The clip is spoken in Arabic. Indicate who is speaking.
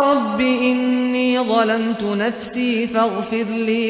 Speaker 1: رب إني ظلمت نفسي فاغفر لي